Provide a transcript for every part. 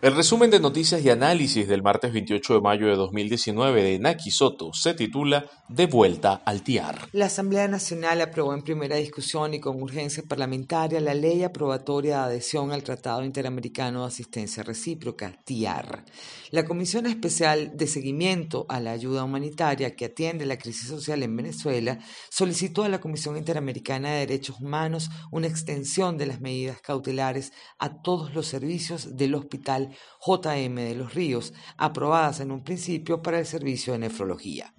El resumen de noticias y análisis del martes 28 de mayo de 2019 de Naki Soto se titula De vuelta al TIAR. La Asamblea Nacional aprobó en primera discusión y con urgencia parlamentaria la ley aprobatoria de adhesión al Tratado Interamericano de Asistencia Recíproca, TIAR. La Comisión Especial de Seguimiento a la Ayuda Humanitaria que atiende la crisis social en Venezuela solicitó a la Comisión Interamericana de Derechos Humanos una extensión de las medidas cautelares a todos los servicios del hospital JM de los Ríos, aprobadas en un principio para el servicio de nefrología.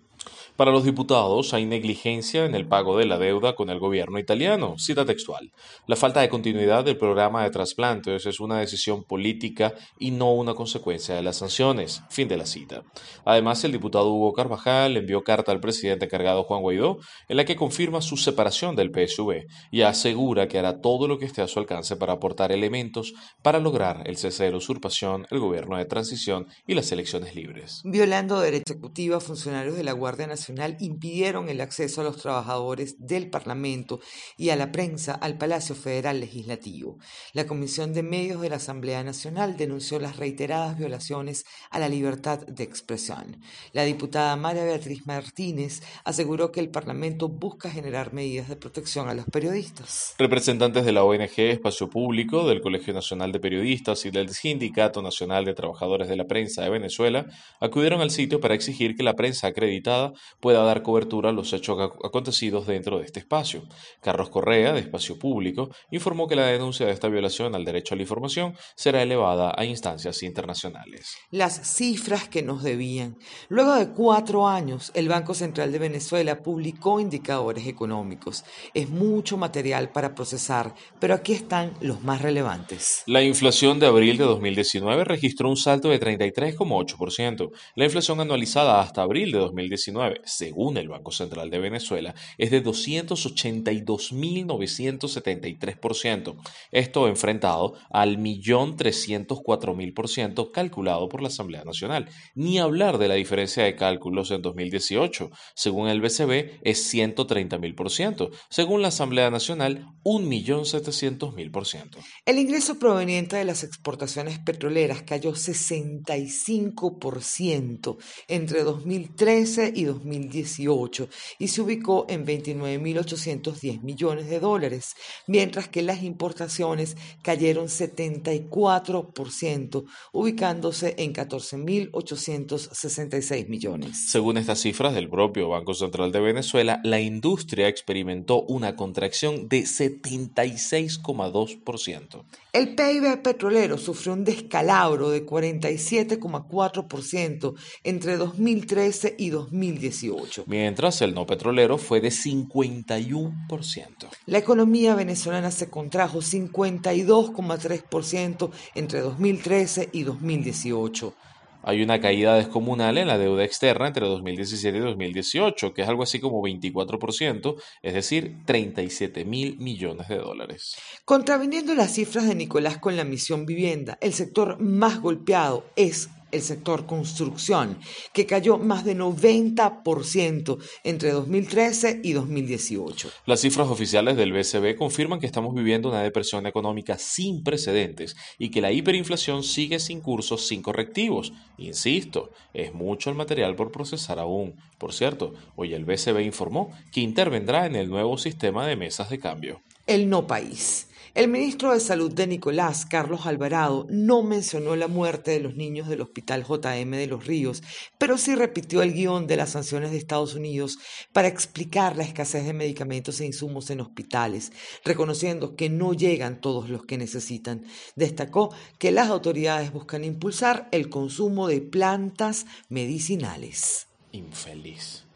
Para los diputados hay negligencia en el pago de la deuda con el gobierno italiano. Cita textual. La falta de continuidad del programa de trasplantes es una decisión política y no una consecuencia de las sanciones. Fin de la cita. Además, el diputado Hugo Carvajal envió carta al presidente cargado Juan Guaidó en la que confirma su separación del PSV y asegura que hará todo lo que esté a su alcance para aportar elementos para lograr el cese de la usurpación, el gobierno de transición y las elecciones libres. Violando derecho ejecutivo a funcionarios de la Guardia Nacional impidieron el acceso a los trabajadores del Parlamento y a la prensa al Palacio Federal Legislativo. La Comisión de Medios de la Asamblea Nacional denunció las reiteradas violaciones a la libertad de expresión. La diputada María Beatriz Martínez aseguró que el Parlamento busca generar medidas de protección a los periodistas. Representantes de la ONG Espacio Público, del Colegio Nacional de Periodistas y del Sindicato Nacional de Trabajadores de la Prensa de Venezuela acudieron al sitio para exigir que la prensa acreditada pueda dar cobertura a los hechos acontecidos dentro de este espacio. Carlos Correa, de Espacio Público, informó que la denuncia de esta violación al derecho a la información será elevada a instancias internacionales. Las cifras que nos debían. Luego de cuatro años, el Banco Central de Venezuela publicó indicadores económicos. Es mucho material para procesar, pero aquí están los más relevantes. La inflación de abril de 2019 registró un salto de 33,8%. La inflación anualizada hasta abril de 2019 según el Banco Central de Venezuela, es de 282.973%. Esto enfrentado al 1.304.000% calculado por la Asamblea Nacional. Ni hablar de la diferencia de cálculos en 2018. Según el BCB, es 130.000%. Según la Asamblea Nacional, 1.700.000%. El ingreso proveniente de las exportaciones petroleras cayó 65% entre 2013 y 2018 2018 y se ubicó en 29.810 millones de dólares, mientras que las importaciones cayeron 74%, ubicándose en 14.866 millones. Según estas cifras del propio Banco Central de Venezuela, la industria experimentó una contracción de 76,2%. El PIB petrolero sufrió un descalabro de 47,4% entre 2013 y 2018 Mientras el no petrolero fue de 51%. La economía venezolana se contrajo 52,3% entre 2013 y 2018. Hay una caída descomunal en la deuda externa entre 2017 y 2018, que es algo así como 24%, es decir, 37 mil millones de dólares. Contraviniendo las cifras de Nicolás con la misión vivienda, el sector más golpeado es el sector construcción, que cayó más de 90% entre 2013 y 2018. Las cifras oficiales del BCB confirman que estamos viviendo una depresión económica sin precedentes y que la hiperinflación sigue sin cursos, sin correctivos. Insisto, es mucho el material por procesar aún. Por cierto, hoy el BCB informó que intervendrá en el nuevo sistema de mesas de cambio. El no país. El ministro de Salud de Nicolás, Carlos Alvarado, no mencionó la muerte de los niños del Hospital JM de los Ríos, pero sí repitió el guion de las sanciones de Estados Unidos para explicar la escasez de medicamentos e insumos en hospitales, reconociendo que no llegan todos los que necesitan. Destacó que las autoridades buscan impulsar el consumo de plantas medicinales. Infeliz.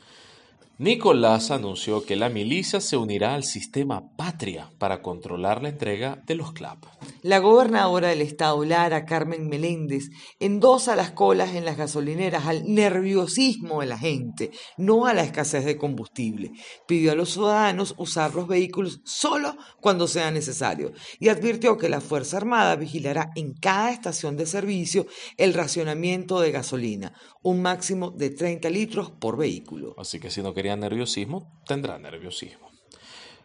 Nicolás anunció que la milicia se unirá al sistema Patria para controlar la entrega de los CLAP. La gobernadora del estado, Lara Carmen Meléndez, endosa las colas en las gasolineras al nerviosismo de la gente, no a la escasez de combustible. Pidió a los ciudadanos usar los vehículos solo cuando sea necesario y advirtió que la Fuerza Armada vigilará en cada estación de servicio el racionamiento de gasolina, un máximo de 30 litros por vehículo. Así que si no quería nerviosismo, tendrá nerviosismo.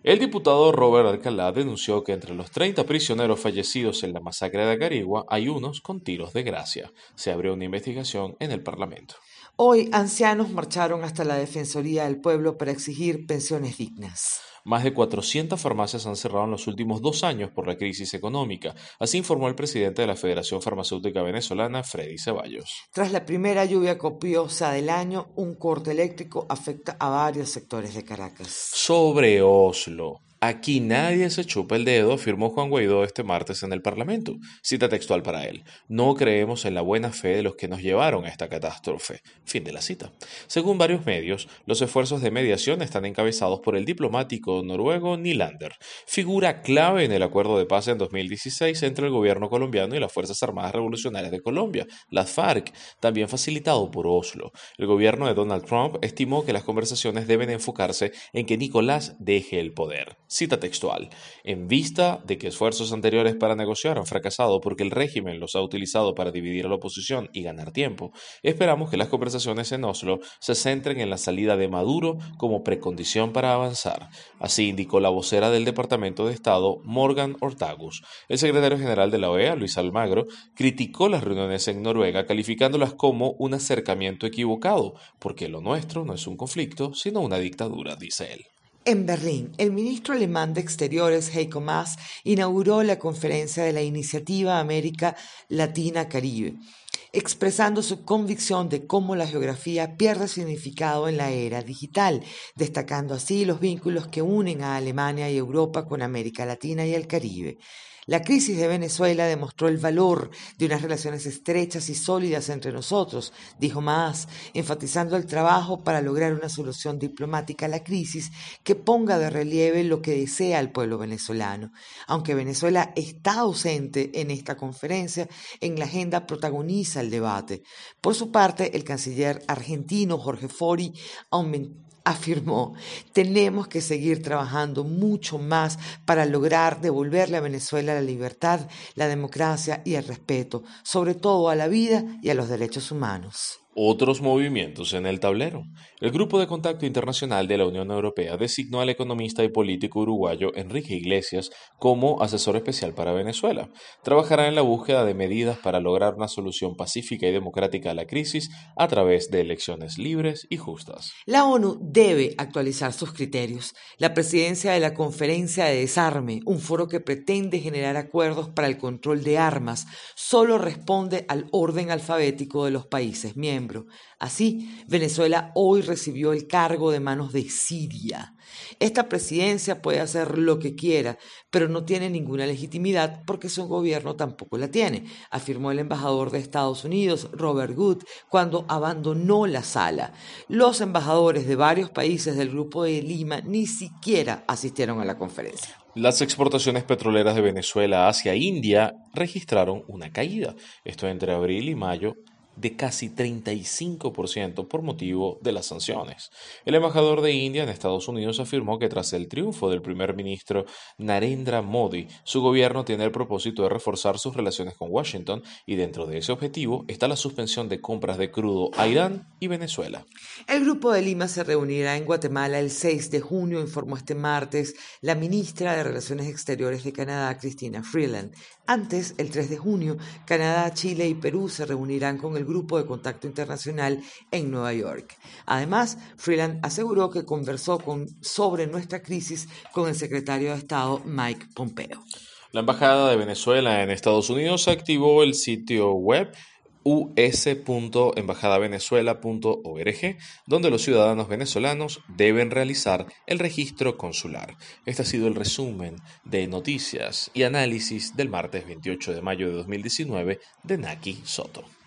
El diputado Robert Alcalá denunció que entre los 30 prisioneros fallecidos en la masacre de Acarigua hay unos con tiros de gracia. Se abrió una investigación en el Parlamento. Hoy, ancianos marcharon hasta la Defensoría del Pueblo para exigir pensiones dignas. Más de 400 farmacias han cerrado en los últimos dos años por la crisis económica, así informó el presidente de la Federación Farmacéutica Venezolana, Freddy Ceballos. Tras la primera lluvia copiosa del año, un corte eléctrico afecta a varios sectores de Caracas. Sobre Oslo. Aquí nadie se chupa el dedo, afirmó Juan Guaidó este martes en el Parlamento. Cita textual para él. No creemos en la buena fe de los que nos llevaron a esta catástrofe. Fin de la cita. Según varios medios, los esfuerzos de mediación están encabezados por el diplomático noruego Nylander, figura clave en el acuerdo de paz en 2016 entre el gobierno colombiano y las Fuerzas Armadas Revolucionarias de Colombia, las FARC, también facilitado por Oslo. El gobierno de Donald Trump estimó que las conversaciones deben enfocarse en que Nicolás deje el poder. Cita textual. En vista de que esfuerzos anteriores para negociar han fracasado porque el régimen los ha utilizado para dividir a la oposición y ganar tiempo, esperamos que las conversaciones en Oslo se centren en la salida de Maduro como precondición para avanzar. Así indicó la vocera del Departamento de Estado, Morgan Ortagus. El secretario general de la OEA, Luis Almagro, criticó las reuniones en Noruega calificándolas como un acercamiento equivocado, porque lo nuestro no es un conflicto, sino una dictadura, dice él. En Berlín, el ministro alemán de Exteriores, Heiko Maas, inauguró la conferencia de la Iniciativa América Latina-Caribe, expresando su convicción de cómo la geografía pierde significado en la era digital, destacando así los vínculos que unen a Alemania y Europa con América Latina y el Caribe. La crisis de Venezuela demostró el valor de unas relaciones estrechas y sólidas entre nosotros, dijo Maas, enfatizando el trabajo para lograr una solución diplomática a la crisis que ponga de relieve lo que desea el pueblo venezolano. Aunque Venezuela está ausente en esta conferencia, en la agenda protagoniza el debate. Por su parte, el canciller argentino Jorge Fori afirmó, tenemos que seguir trabajando mucho más para lograr devolverle a Venezuela la libertad, la democracia y el respeto, sobre todo a la vida y a los derechos humanos. Otros movimientos en el tablero. El Grupo de Contacto Internacional de la Unión Europea designó al economista y político uruguayo Enrique Iglesias como asesor especial para Venezuela. Trabajará en la búsqueda de medidas para lograr una solución pacífica y democrática a la crisis a través de elecciones libres y justas. La ONU debe actualizar sus criterios. La presidencia de la Conferencia de Desarme, un foro que pretende generar acuerdos para el control de armas, solo responde al orden alfabético de los países miembros Así, Venezuela hoy recibió el cargo de manos de Siria. Esta presidencia puede hacer lo que quiera, pero no tiene ninguna legitimidad porque su gobierno tampoco la tiene, afirmó el embajador de Estados Unidos, Robert Good, cuando abandonó la sala. Los embajadores de varios países del Grupo de Lima ni siquiera asistieron a la conferencia. Las exportaciones petroleras de Venezuela hacia India registraron una caída, esto entre abril y mayo de casi 35% por motivo de las sanciones. El embajador de India en Estados Unidos afirmó que tras el triunfo del primer ministro Narendra Modi, su gobierno tiene el propósito de reforzar sus relaciones con Washington y dentro de ese objetivo está la suspensión de compras de crudo a Irán y Venezuela. El Grupo de Lima se reunirá en Guatemala el 6 de junio, informó este martes la ministra de Relaciones Exteriores de Canadá, Cristina Freeland. Antes, el 3 de junio, Canadá, Chile y Perú se reunirán con el Grupo de Contacto Internacional en Nueva York. Además, Freeland aseguró que conversó con, sobre nuestra crisis con el secretario de Estado Mike Pompeo. La Embajada de Venezuela en Estados Unidos activó el sitio web us.embajadavenezuela.org, donde los ciudadanos venezolanos deben realizar el registro consular. Este ha sido el resumen de noticias y análisis del martes 28 de mayo de 2019 de Naki Soto.